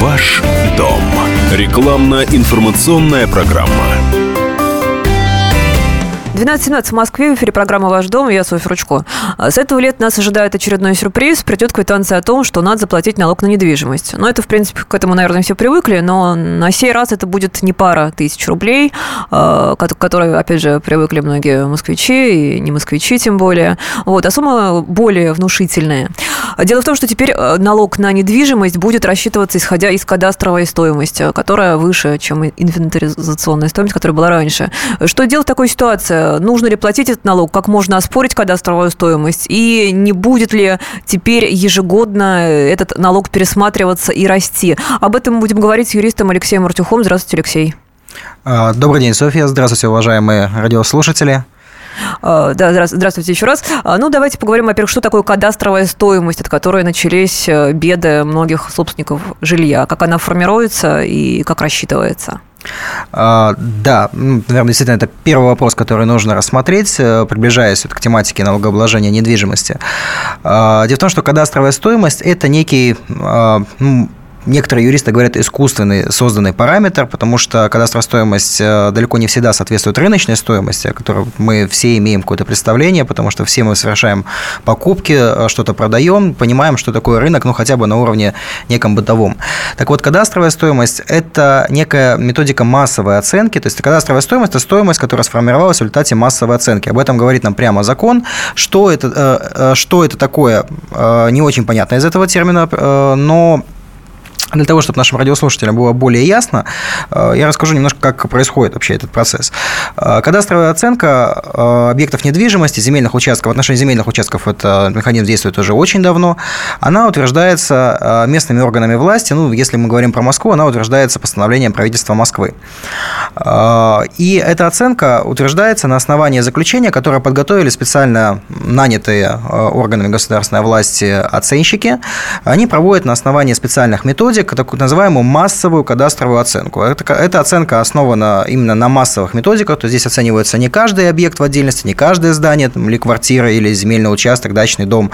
Ваш дом. Рекламно-информационная программа. 12.17 в Москве, в эфире программа «Ваш дом», я Софья Ручко. С этого лета нас ожидает очередной сюрприз. Придет квитанция о том, что надо заплатить налог на недвижимость. Но это, в принципе, к этому, наверное, все привыкли, но на сей раз это будет не пара тысяч рублей, а, к которой, опять же, привыкли многие москвичи, и не москвичи тем более. Вот, а сумма более внушительная. Дело в том, что теперь э, налог на недвижимость будет рассчитываться, исходя из кадастровой стоимости, которая выше, чем инвентаризационная стоимость, которая была раньше. Что делать в такой ситуации? Нужно ли платить этот налог, как можно оспорить кадастровую стоимость, и не будет ли теперь ежегодно этот налог пересматриваться и расти. Об этом мы будем говорить с юристом Алексеем Артюхом. Здравствуйте, Алексей. А, добрый день, Софья. Здравствуйте, уважаемые радиослушатели. А, да, здравствуйте еще раз. А, ну, давайте поговорим, во-первых, что такое кадастровая стоимость, от которой начались э, беды многих собственников жилья, как она формируется и как рассчитывается. А, да, наверное, действительно, это первый вопрос, который нужно рассмотреть, э, приближаясь к тематике налогообложения недвижимости. А, дело в том, что кадастровая стоимость – это некий а, некоторые юристы говорят искусственный созданный параметр, потому что кадастровая стоимость э, далеко не всегда соответствует рыночной стоимости, о которой мы все имеем какое-то представление, потому что все мы совершаем покупки, э, что-то продаем, понимаем, что такое рынок, ну хотя бы на уровне неком бытовом. Так вот, кадастровая стоимость – это некая методика массовой оценки, то есть кадастровая стоимость – это стоимость, которая сформировалась в результате массовой оценки. Об этом говорит нам прямо закон. Что это, э, что это такое, не очень понятно из этого термина, но для того, чтобы нашим радиослушателям было более ясно, э, я расскажу немножко, как происходит вообще этот процесс. Э, кадастровая оценка э, объектов недвижимости, земельных участков, в отношении земельных участков этот механизм действует уже очень давно, она утверждается местными органами власти, ну, если мы говорим про Москву, она утверждается постановлением правительства Москвы. И эта оценка утверждается на основании заключения, которое подготовили специально нанятые органами государственной власти оценщики. Они проводят на основании специальных методик методик, так называемую массовую кадастровую оценку. Это, эта оценка основана именно на массовых методиках, то есть здесь оценивается не каждый объект в отдельности, не каждое здание, там, или квартира, или земельный участок, дачный дом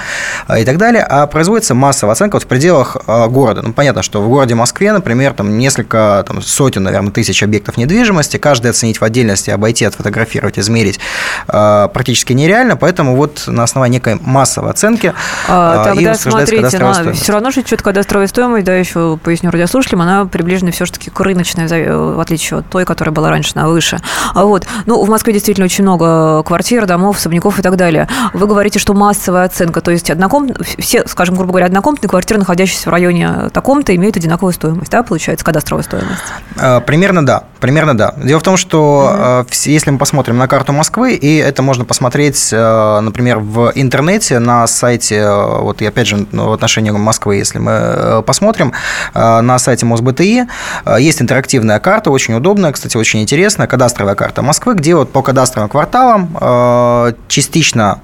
а, и так далее, а производится массовая оценка вот в пределах а, города. Ну, понятно, что в городе Москве, например, там несколько там, сотен, наверное, тысяч объектов недвижимости, каждый оценить в отдельности, обойти, отфотографировать, измерить а, практически нереально, поэтому вот на основании некой массовой оценки а, тогда смотрите, но все равно же что-то кадастровая стоимость, да, еще поясню радиослушателям, она приближена все-таки к рыночной, в отличие от той, которая была раньше на выше. А вот, ну, в Москве действительно очень много квартир, домов, особняков и так далее. Вы говорите, что массовая оценка, то есть одноком... все, скажем, грубо говоря, однокомнатные квартиры, находящиеся в районе таком-то, имеют одинаковую стоимость, да, получается, кадастровая стоимость? А, примерно да, примерно да. Дело в том, что угу. если мы посмотрим на карту Москвы, и это можно посмотреть, например, в интернете на сайте, вот и опять же в отношении Москвы, если мы посмотрим, на сайте МосБТИ. Э, есть интерактивная карта, очень удобная, кстати, очень интересная, кадастровая карта Москвы, где вот по кадастровым кварталам э, частично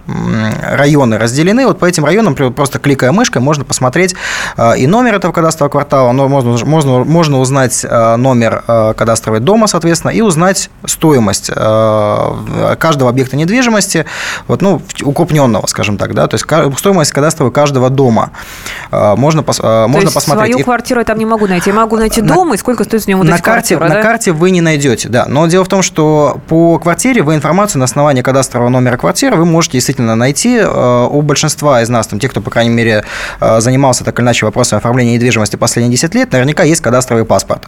районы разделены. Вот по этим районам, просто кликая мышкой, можно посмотреть и номер этого кадастрового квартала, но можно, можно, можно узнать номер кадастрового дома, соответственно, и узнать стоимость каждого объекта недвижимости, вот, ну, укрупненного, скажем так, да, то есть стоимость кадастрового каждого дома. Можно, то можно посмотреть. Свою квартиру я там не могу найти. Я могу найти на, дом, и сколько стоит с него на карте, квартира, На да? карте вы не найдете, да. Но дело в том, что по квартире вы информацию на основании кадастрового номера квартиры вы можете действительно найти. Э, у большинства из нас, там, тех, кто, по крайней мере, э, занимался так или иначе вопросом оформления недвижимости последние 10 лет, наверняка есть кадастровый паспорт.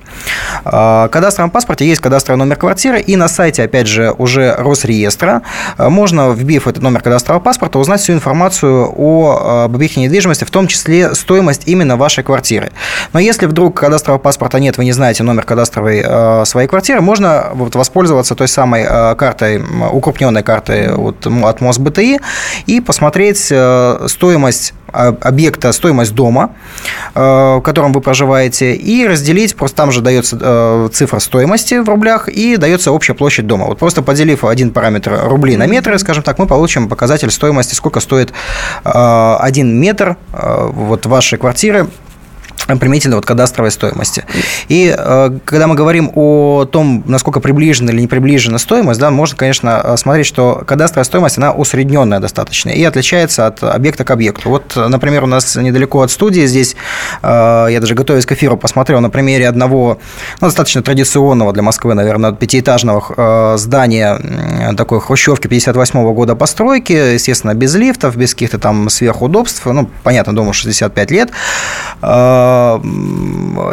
Э, в кадастровом паспорте есть кадастровый номер квартиры, и на сайте, опять же, уже Росреестра можно, вбив этот номер кадастрового паспорта, узнать всю информацию о объекте недвижимости, в том числе стоимость именно вашей квартиры. Но если вдруг кадастрового паспорта нет, вы не знаете номер кадастровой э, своей квартиры, можно вот воспользоваться той самой э, картой, укрупненной картой вот, от МОСБТИ и посмотреть э, стоимость объекта, стоимость дома, в котором вы проживаете, и разделить, просто там же дается цифра стоимости в рублях и дается общая площадь дома. Вот просто поделив один параметр рубли на метры, скажем так, мы получим показатель стоимости, сколько стоит один метр вот вашей квартиры применительно вот кадастровой стоимости. И э, когда мы говорим о том, насколько приближена или не приближена стоимость, да, можно, конечно, э, смотреть, что кадастровая стоимость, она усредненная достаточно и отличается от объекта к объекту. Вот, например, у нас недалеко от студии здесь, э, я даже готовясь к эфиру, посмотрел на примере одного ну, достаточно традиционного для Москвы, наверное, пятиэтажного здания такой хрущевки 58 года постройки, естественно, без лифтов, без каких-то там сверхудобств, ну, понятно, дому 65 лет,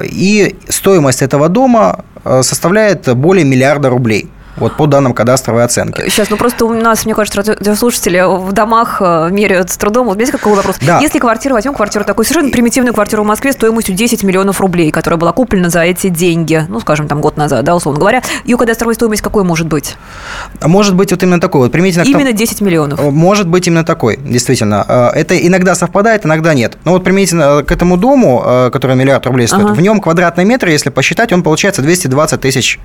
и стоимость этого дома э, составляет более миллиарда рублей вот по данным кадастровой оценки. Сейчас, ну просто у нас, мне кажется, радиослушатели в домах э, меряют с трудом. Вот знаете, какой вопрос? Да. Если квартира, возьмем квартиру такую совершенно примитивную квартиру в Москве стоимостью 10 миллионов рублей, которая была куплена за эти деньги, ну, скажем, там год назад, да, условно говоря, ее кадастровая стоимость какой может быть? Может быть вот именно такой. Вот примитивно именно 10 миллионов? Может быть именно такой, действительно. Э, это иногда совпадает, иногда нет. Но вот примитивно к этому дому, э, который миллиард рублей стоит, ага. в нем квадратный метр, если посчитать, он получается 220 тысяч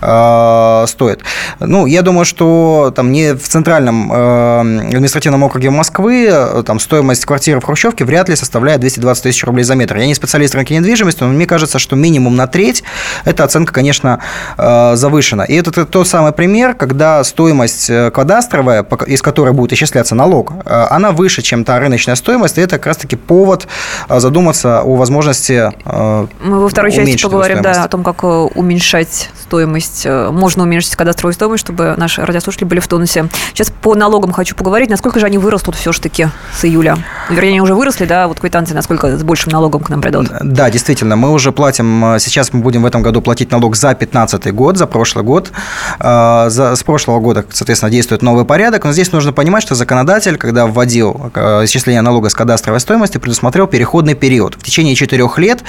стоит. Ну, я думаю, что там не в центральном э, административном округе Москвы э, там стоимость квартиры в Хрущевке вряд ли составляет 220 тысяч рублей за метр. Я не специалист рынка недвижимости, но мне кажется, что минимум на треть эта оценка, конечно, э, завышена. И это тот самый пример, когда стоимость кадастровая, из которой будет исчисляться налог, она выше, чем та рыночная стоимость, и это как раз-таки повод задуматься о возможности Мы во второй части поговорим да, о том, как уменьшать стоимость, можно уменьшить кадастровую стоимость стоимость, чтобы наши радиослушатели были в тонусе. Сейчас по налогам хочу поговорить. Насколько же они вырастут все-таки с июля? Вернее, они уже выросли, да, вот квитанции, насколько с большим налогом к нам придут? Да, действительно, мы уже платим, сейчас мы будем в этом году платить налог за 2015 год, за прошлый год. А, за, с прошлого года, соответственно, действует новый порядок, но здесь нужно понимать, что законодатель, когда вводил э, исчисление налога с кадастровой стоимости, предусмотрел переходный период. В течение четырех лет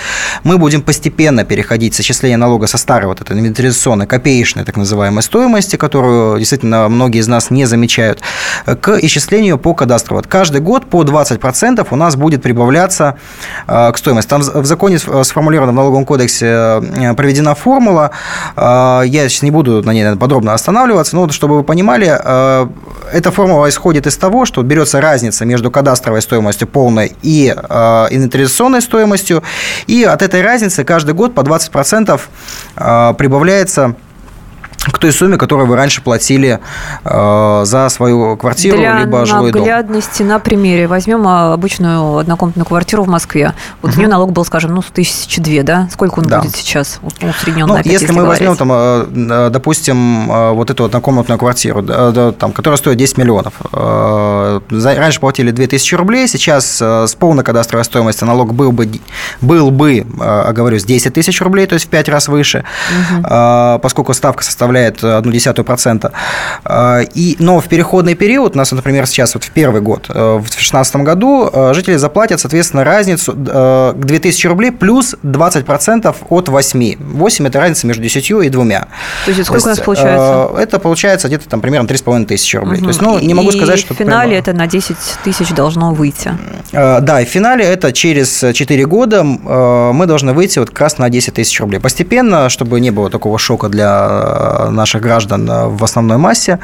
мы будем постепенно переходить с исчисления налога со старой вот этой инвентаризационной, копеечной так называемой стоимости которую действительно многие из нас не замечают, к исчислению по кадастру. Вот каждый год по 20% у нас будет прибавляться э, к стоимости. Там в законе сформулировано в налоговом кодексе э, проведена формула. Э, я сейчас не буду на ней подробно останавливаться, но чтобы вы понимали, эта формула исходит из того, что берется разница между кадастровой стоимостью полной и инвентаризационной стоимостью, и от этой разницы каждый год по 20% прибавляется к той сумме, которую вы раньше платили э, за свою квартиру Для либо жилой дом. Для наглядности на примере возьмем а, обычную однокомнатную квартиру в Москве. Вот угу. у нее налог был, скажем, ну, тысячи две, да? Сколько он да. будет сейчас усредненно? Ну, опять, если, если мы говорить? возьмем, там, э, э, допустим, э, вот эту однокомнатную квартиру, там, которая стоит 10 миллионов. Раньше платили 2000 рублей, сейчас с полной кадастровой стоимостью налог был бы, был бы оговорюсь, 10 тысяч рублей, то есть в 5 раз выше, угу. поскольку ставка составляет составляет одну десятую процента. А, и, но в переходный период, у нас, например, сейчас вот в первый год, э, в 2016 году, э, жители заплатят, соответственно, разницу э, к 2000 рублей плюс 20% от 8. 8 – это разница между 10 и 2. То есть, сколько То есть, у нас получается? Это получается где-то там примерно 3,5 тысячи рублей. Угу. То есть, ну, не могу и сказать, что... в финале прямо... это на 10 тысяч должно выйти. Да, и в финале это через 4 года мы должны выйти вот как раз на 10 тысяч рублей. Постепенно, чтобы не было такого шока для наших граждан э, в основной массе,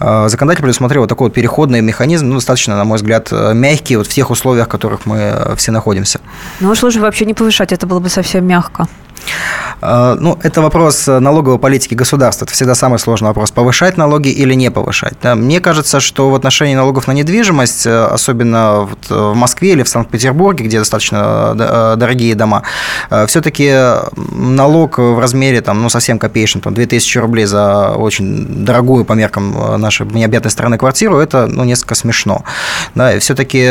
э, законодатель предусмотрел вот такой вот переходный механизм, ну, достаточно, на мой взгляд, э, мягкий вот в тех условиях, в которых мы все находимся. Ну, уж лучше вообще не повышать, это было бы совсем мягко. А, ну, это вопрос налоговой политики государства. Это всегда самый сложный вопрос. Повышать налоги или не повышать. Да, мне кажется, что в отношении налогов на недвижимость, э, особенно вот в Москве или в Санкт-Петербурге, где достаточно э, дорогие дома, э, все-таки налог в размере там, ну, совсем копеечный, там, 2000 рублей за очень дорогую по меркам нашей необъятной страны квартиру, это ну, несколько смешно. Да, и все-таки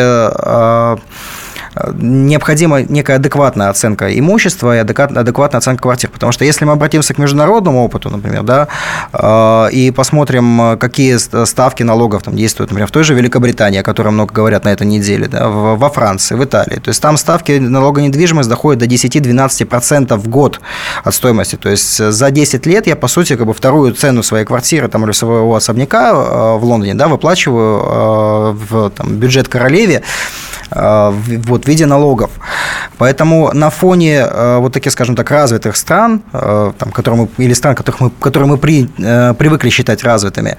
необходима некая адекватная оценка имущества и адекватная оценка квартир. Потому что если мы обратимся к международному опыту, например, да, э, и посмотрим, какие ставки налогов там действуют, например, в той же Великобритании, о которой много говорят на этой неделе, да, во Франции, в Италии. То есть там ставки налога недвижимость доходят до 10-12% в год от стоимости. То есть за 10 лет я, по сути, как бы вторую цену своей квартиры там, или своего особняка э, в Лондоне да, выплачиваю э, в там, бюджет королеве вот, в виде налогов. Поэтому на фоне э, вот таких, скажем так, развитых стран, э, там, которые мы, или стран, которых мы, которые мы при, э, привыкли считать развитыми,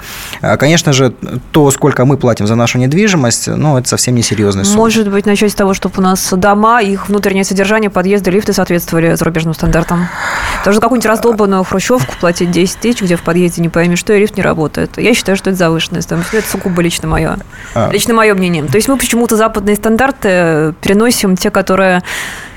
конечно же, то, сколько мы платим за нашу недвижимость, ну, это совсем не серьезная сумма. Может быть, начать с того, чтобы у нас дома, их внутреннее содержание, подъезды, лифты соответствовали зарубежным стандартам. Потому что какую-нибудь раздолбанную хрущевку платить 10 тысяч, где в подъезде не пойми что, и лифт не работает. Я считаю, что это завышенная стоимость. Это сугубо лично мое. А. Лично мое мнение. То есть мы почему-то западные стандарты переносим те, которые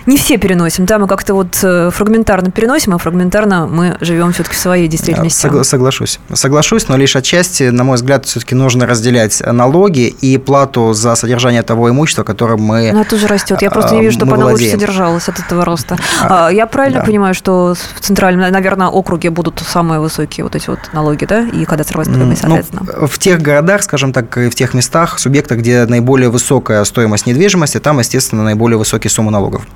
не все переносим, да, мы как-то вот э, фрагментарно переносим, а фрагментарно мы живем все-таки в своей действительности. Согла- соглашусь. Соглашусь, но лишь отчасти, на мой взгляд, все-таки нужно разделять налоги и плату за содержание того имущества, которым мы Она тоже растет. Я просто не вижу, чтобы она лучше содержалась от этого роста. А, а, я правильно да. понимаю, что в центральном, наверное, округе будут самые высокие вот эти вот налоги, да, и кадастровая стоимость, ну, соответственно? Ну, в тех городах, скажем так, и в тех местах, субъектах, где наиболее высокая стоимость недвижимости, там, естественно, наиболее высокие суммы налогов.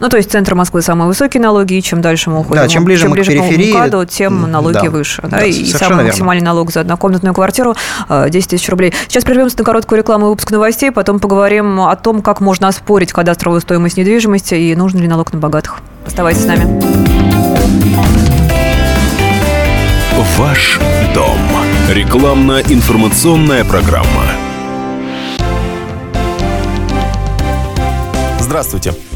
Ну, то есть центр Москвы самые высокие налоги, и чем дальше мы уходим, да, чем ближе, чем мы ближе к периферии, к МКАДу, тем налоги да, выше. Да, да, и самый верно. максимальный налог за однокомнатную квартиру 10 э, тысяч рублей. Сейчас прервемся на короткую рекламу и выпуск новостей, потом поговорим о том, как можно оспорить кадастровую стоимость недвижимости и нужен ли налог на богатых. Оставайтесь с нами. Ваш дом. Рекламно-информационная программа. Здравствуйте.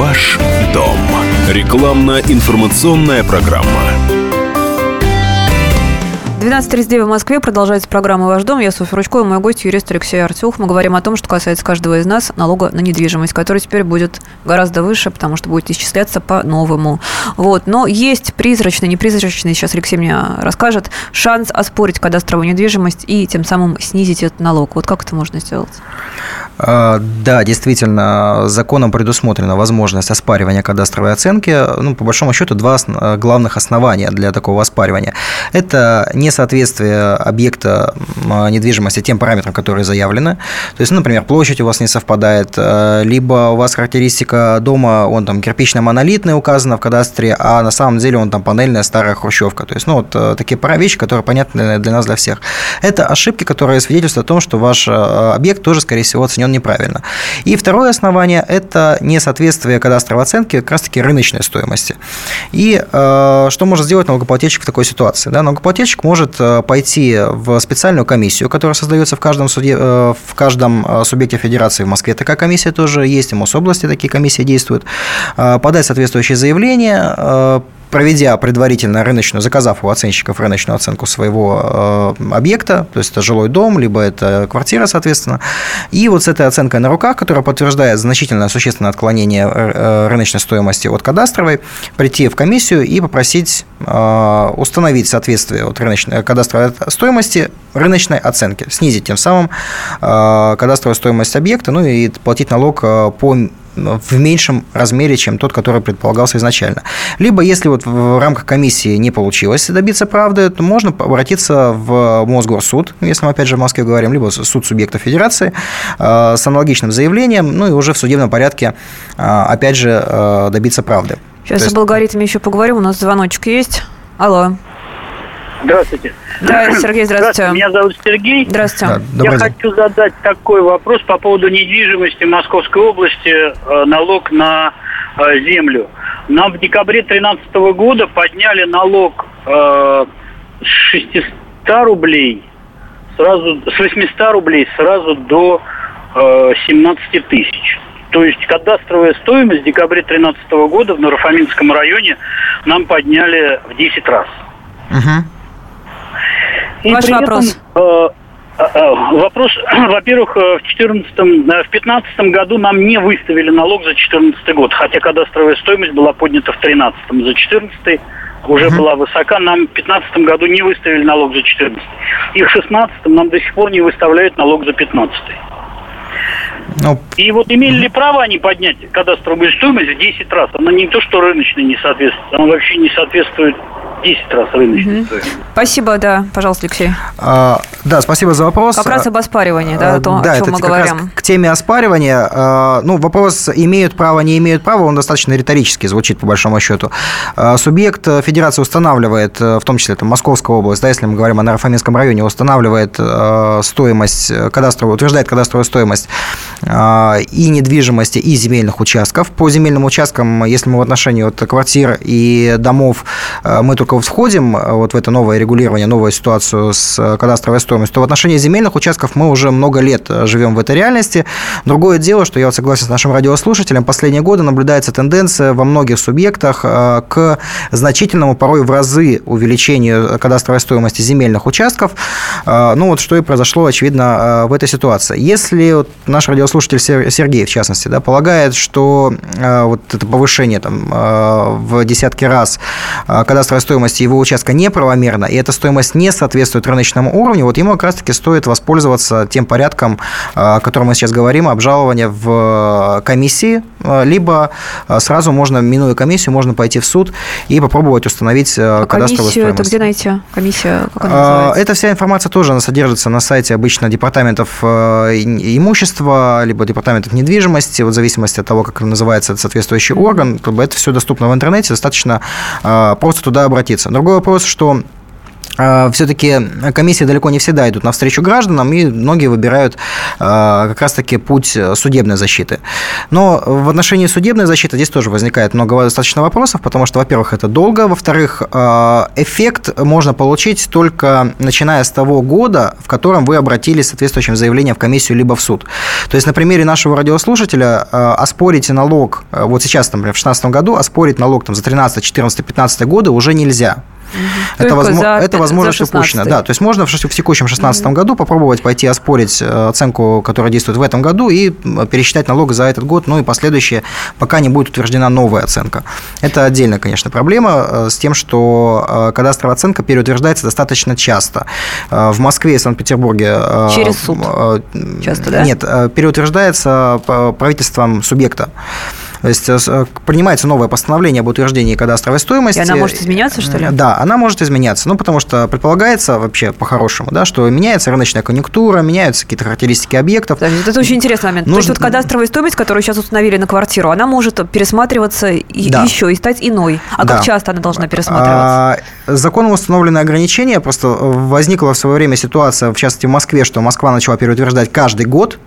Ваш дом. Рекламно-информационная программа. 12.39 в Москве. Продолжается программа «Ваш дом». Я Софья Ручкова, мой гость юрист Алексей Артюх. Мы говорим о том, что касается каждого из нас налога на недвижимость, который теперь будет гораздо выше, потому что будет исчисляться по-новому. Вот. Но есть призрачный, непризрачный, сейчас Алексей мне расскажет, шанс оспорить кадастровую недвижимость и тем самым снизить этот налог. Вот как это можно сделать? А, да, действительно, законом предусмотрена возможность оспаривания кадастровой оценки. Ну, по большому счету, два главных основания для такого оспаривания. Это несоответствие объекта недвижимости тем параметрам, которые заявлены. То есть, ну, например, площадь у вас не совпадает, э, либо у вас характеристика дома, он там кирпично-монолитный указана в кадастре, а на самом деле он там панельная старая хрущевка. То есть, ну, вот э, такие вещи, которые понятны для нас, для всех. Это ошибки, которые свидетельствуют о том, что ваш э, объект тоже, скорее всего, оценен неправильно. И второе основание – это несоответствие кадастровой оценки как раз-таки рыночной стоимости. И э, что может сделать налогоплательщик в такой ситуации? Да, налогоплательщик может э, пойти в специальную комиссию, которая создается в каждом, суде, э, в каждом э, субъекте федерации. В Москве такая комиссия тоже есть, и в Мособласти такие комиссии действуют. Подать соответствующее заявление, проведя предварительно рыночную, заказав у оценщиков рыночную оценку своего э, объекта, то есть это жилой дом, либо это квартира, соответственно, и вот с этой оценкой на руках, которая подтверждает значительное существенное отклонение э, рыночной стоимости от кадастровой, прийти в комиссию и попросить э, установить соответствие от рыночной кадастровой стоимости рыночной оценки, снизить тем самым кадастровую стоимость объекта, ну и платить налог по в меньшем размере, чем тот, который предполагался изначально. Либо, если вот в рамках комиссии не получилось добиться правды, то можно обратиться в Мосгорсуд, если мы опять же в Москве говорим, либо суд субъекта федерации э, с аналогичным заявлением, ну и уже в судебном порядке, э, опять же, э, добиться правды. Сейчас есть... об алгоритме еще поговорим, у нас звоночек есть. Алло. Здравствуйте. Да, Сергей, здравствуйте. здравствуйте. Меня зовут Сергей. Здравствуйте. Да, Я день. хочу задать такой вопрос по поводу недвижимости Московской области, э, налог на э, землю. Нам в декабре 2013 года подняли налог э, с 600 рублей сразу с 800 рублей сразу до 17 тысяч. То есть кадастровая стоимость в декабре 2013 года в Нарафаминском районе нам подняли в 10 раз. Угу. И Ваш вопрос. Этом, э, э, э, Вопрос, во-первых, в 14 в 15 году нам не выставили налог за 14 год, хотя кадастровая стоимость была поднята в 13 за 14 уже uh была высока. Нам в 15 году не выставили налог за 14 И в 16 нам до сих пор не выставляют налог за 15 Ну, и вот имели ли право они поднять кадастровую стоимость в 10 раз? Она не то, что рыночной не соответствует, она вообще не соответствует 10 раз рыночной угу. Спасибо, да. Пожалуйста, Алексей. А, да, спасибо за вопрос. Как раз об оспаривании, да, о том, а, да, о чем это мы как говорим. Раз к теме оспаривания. А, ну, вопрос, имеют право, не имеют права, он достаточно риторически звучит, по большому счету. А, субъект э, федерации устанавливает, э, в том числе там, Московская область, да, если мы говорим о Нарафаминском районе, устанавливает э, стоимость кадастровую, утверждает кадастровую стоимость и недвижимости, и земельных участков. По земельным участкам, если мы в отношении вот, квартир и домов, мы только входим вот в это новое регулирование, новую ситуацию с кадастровой стоимостью, то в отношении земельных участков мы уже много лет живем в этой реальности. Другое дело, что я вот согласен с нашим радиослушателем, последние годы наблюдается тенденция во многих субъектах э, к значительному, порой в разы увеличению кадастровой стоимости земельных участков. Э, ну вот что и произошло, очевидно, э, в этой ситуации. Если вот наш радиослушатель Сергей, в частности, да, полагает, что вот это повышение там, в десятки раз кадастровой стоимости его участка неправомерно, и эта стоимость не соответствует рыночному уровню, вот ему как раз-таки стоит воспользоваться тем порядком, о котором мы сейчас говорим, обжалования в комиссии, либо сразу можно, минуя комиссию, можно пойти в суд и попробовать установить а кадастровую стоимость. это где найти? Комиссия, как она называется? Эта вся информация тоже она содержится на сайте обычно департаментов имущества, либо департаментов недвижимости, вот в зависимости от того, как называется соответствующий орган. Это все доступно в интернете, достаточно просто туда обратиться. Другой вопрос, что а, все-таки комиссии далеко не всегда идут навстречу гражданам, и многие выбирают а, как раз-таки путь судебной защиты. Но в отношении судебной защиты здесь тоже возникает много достаточно вопросов, потому что, во-первых, это долго, во-вторых, а, эффект можно получить только начиная с того года, в котором вы обратились с соответствующим заявлением в комиссию либо в суд. То есть на примере нашего радиослушателя оспорить налог, вот сейчас, например, в 2016 году, оспорить налог там, за 13, 14, 15 годы уже нельзя. Угу. Это, возможно, это возможность упущена. Да, то есть можно в, в текущем 2016 угу. году попробовать пойти оспорить э, оценку, которая действует в этом году, и пересчитать налог за этот год, ну и последующие, пока не будет утверждена новая оценка. Это отдельная, конечно, проблема э, с тем, что э, кадастровая оценка переутверждается достаточно часто. В Москве и Санкт-Петербурге... Через суд часто, да? Нет, переутверждается правительством субъекта. То есть э, принимается новое постановление об утверждении кадастровой стоимости. И она может изменяться, что ли? Да, она может изменяться. Ну, потому что предполагается вообще по-хорошему, да, что меняется рыночная конъюнктура, меняются какие-то характеристики объектов. Это очень интересный момент. Нужно... То есть вот кадастровая стоимость, которую сейчас установили на квартиру, она может пересматриваться да. еще и стать иной. А да. как часто она должна пересматриваться? Законом установлены ограничения. Просто возникла в свое время ситуация, в частности в Москве, что Москва начала переутверждать каждый год,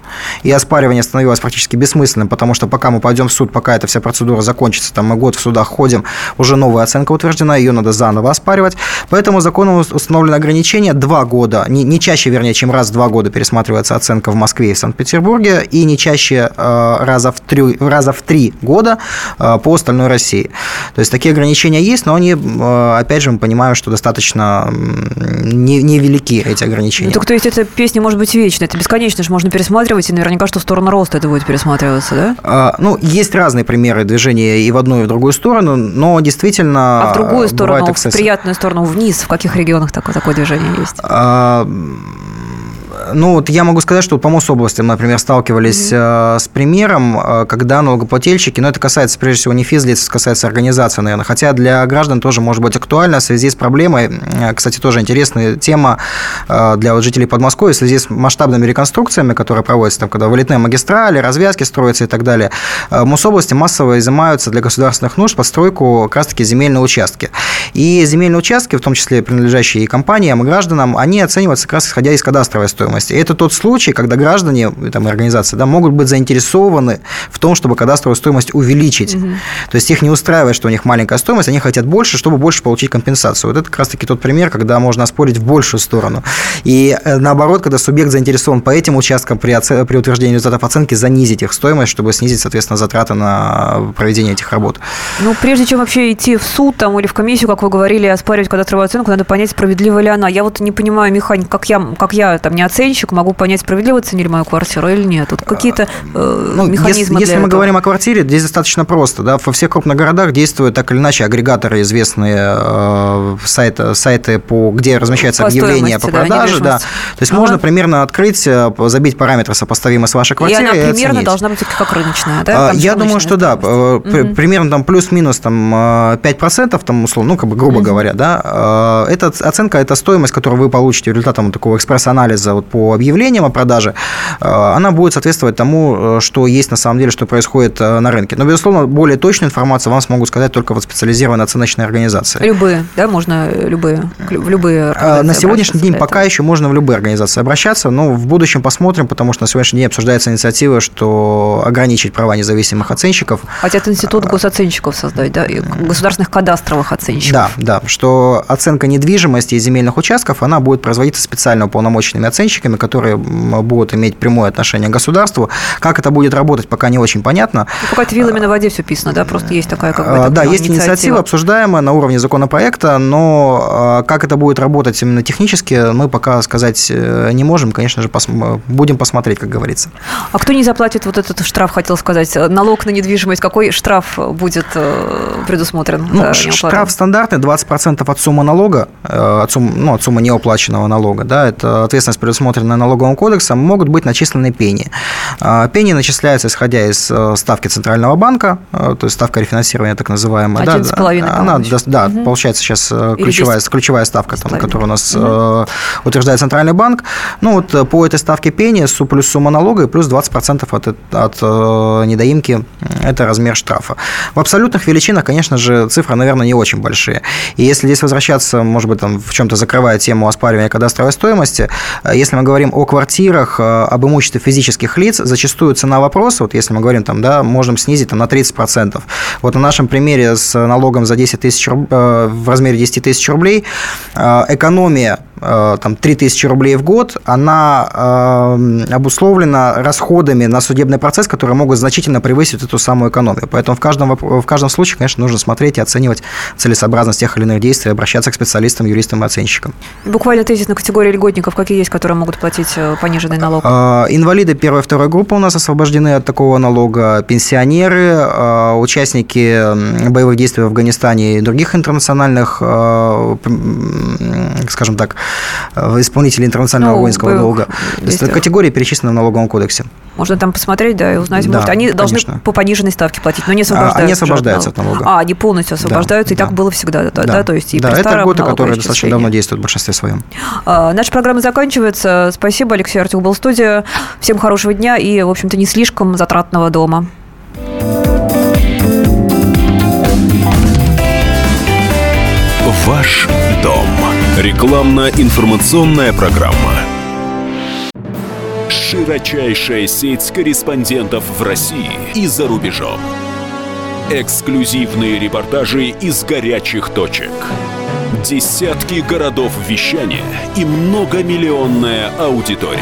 и оспаривание становилось практически бессмысленным, потому что пока мы пойдем в суд, пока эта вся процедура закончится, там мы год в судах ходим, уже новая оценка утверждена, ее надо заново оспаривать. Поэтому законом установлено ограничение два года, не, не чаще, вернее, чем раз в два года пересматривается оценка в Москве и Санкт-Петербурге, и не чаще э, раза, в три, раза в три года э, по остальной России. То есть такие ограничения есть, но они, э, опять же, мы понимаем, что достаточно невелики не эти ограничения. Ну, так то есть эта песня может быть вечной, это бесконечно же можно пересматривать, и наверняка, что в сторону роста это будет пересматриваться, да? А, ну, есть разные примеры движения и в одну, и в другую сторону, но действительно... А в другую сторону, в приятную сторону, вниз, в каких регионах такое, такое движение есть? А, ну, вот я могу сказать, что по Мособласти мы, например, сталкивались mm-hmm. с примером, э, когда налогоплательщики, но это касается, прежде всего, не физлиц, касается организации, наверное, хотя для граждан тоже может быть актуально в связи с проблемой, э, кстати, тоже интересная тема для вот жителей Подмосковья в связи с масштабными реконструкциями, которые проводятся, там, когда вылетные магистрали, развязки строятся и так далее. Мособласти массово изымаются для государственных нужд постройку как раз-таки земельные участки. И земельные участки, в том числе принадлежащие и компаниям, и гражданам, они оцениваются как раз исходя из кадастровой стоимости стоимости. Это тот случай, когда граждане там, и организации да, могут быть заинтересованы в том, чтобы кадастровую стоимость увеличить. Угу. То есть их не устраивает, что у них маленькая стоимость, они хотят больше, чтобы больше получить компенсацию. Вот это как раз-таки тот пример, когда можно спорить в большую сторону. И э, наоборот, когда субъект заинтересован по этим участкам при, оце... при утверждении результатов оценки занизить их стоимость, чтобы снизить, соответственно, затраты на проведение этих работ. Ну, прежде чем вообще идти в суд там, или в комиссию, как вы говорили, оспаривать кадастровую оценку, надо понять, справедлива ли она. Я вот не понимаю механику, как я, как я там не оценщик, могу понять, справедливо ценили мою квартиру или нет? Тут какие-то э, Ну, механизмы если, если для мы этого? говорим о квартире, здесь достаточно просто. Да? Во всех крупных городах действуют так или иначе агрегаторы, известные э, сайты, сайты по, где размещается По объявление по да, продаже. Да, недвижимости. То есть Ага. можно примерно открыть, э, забить параметры, сопоставимые с вашей И квартирой. она и примерно оценить. должна быть как рыночная, да? А, Там Я думаю, что да, э, при- примерно там плюс-минус там э, 5%, там, условно, ну, как бы грубо говоря, да, э, эта оценка, это стоимость, которую вы получите результатом такого экспресс-анализа вот по объявлениям о продаже, э, она будет соответствовать тому, э, что есть на самом деле, что происходит на рынке. Но, безусловно, более точную информацию вам смогут сказать только вот специализированные оценочные организации. Любые, да, можно любые, в любые На сегодняшний день пока еще можно в любые организации обращаться, но в будущем посмотрим, потому что на сегодняшний день обсуждается инициатива, что ограничить права независимых оценщиков. Хотят институт госоценщиков создать, да, и государственных кадастровых оценщиков. Да, да, что оценка недвижимости и земельных участков, она будет производиться специально уполномоченными оценщиками, которые будут иметь прямое отношение к государству. Как это будет работать, пока не очень понятно. Ну, Какая-то вилами на воде все писано, да, просто есть такая как бы... А, Да, есть инициатива, обсуждаемая на уровне законопроекта, но а, как это будет работать именно технически, мы пока сказать э, не можем. Конечно же, пос- будем посмотреть, как говорится. А кто не заплатит вот этот штраф, хотел сказать, налог на недвижимость, какой штраф будет э, предусмотрен? Ну, штраф стандартный, 20% от суммы налога, э, от суммы, ну, от суммы неуплаченного налога, да, это ответственность, предусмотренная налоговым кодексом, могут быть начислены пени. А, Пени начисляются, исходя из э, ставки Центрального банка, э, то есть ставка рефинансирования так называемая. да, 11,5, Она, по-моему, да, да, получается сейчас э, ключевая, 10. ключевая ставка, там, 10,5. которую у нас э, утверждает Центральный банк. Ну, вот по этой ставке пени плюс сумма налога и плюс 20% от, от недоимки – это размер штрафа. В абсолютных величинах, конечно же, цифры, наверное, не очень большие. И если здесь возвращаться, может быть, там в чем-то закрывая тему оспаривания кадастровой стоимости, если мы говорим о квартирах, об имуществе физических лиц, зачастую цена вопроса, вот если мы говорим, там, да, можем снизить там, на 30%. Вот на нашем примере с налогом за 10 тысяч э, в размере 10 тысяч рублей э, экономия там, 3 тысячи рублей в год, она э, обусловлена расходами на судебный процесс, которые могут значительно превысить эту самую экономию. Поэтому в каждом, в каждом случае, конечно, нужно смотреть и оценивать целесообразность тех или иных действий, обращаться к специалистам, юристам и оценщикам. Буквально тезис на категории льготников, какие есть, которые могут платить э, пониженный налог? Э, Инвалиды первой и второй группы у нас освобождены от такого налога, пенсионеры, э, участники боевых действий в Афганистане и других интернациональных, э, скажем так, э, исполнителей интернационального Ну, воинского долга. То есть действиях. категории перечислены в налоговом кодексе. Можно там посмотреть, да, и узнать. Да, Может, они должны конечно. по пониженной ставке платить, но не освобождаются. они освобождаются от налога. А, они полностью освобождаются, и да. так было всегда, да, да, то есть и да, это льготы, которые достаточно давно действуют в большинстве своем. А, Наша программа заканчивается. Спасибо, Алексей Артюк был в студии. Всем хорошего дня и, в общем-то, не слишком затратного дома. Ваш дом. Рекламно-информационная программа. Широчайшая сеть корреспондентов в России и за рубежом. Эксклюзивные репортажи из горячих точек. Десятки городов вещания и многомиллионная аудитория.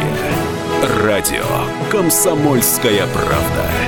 Радио «Комсомольская правда».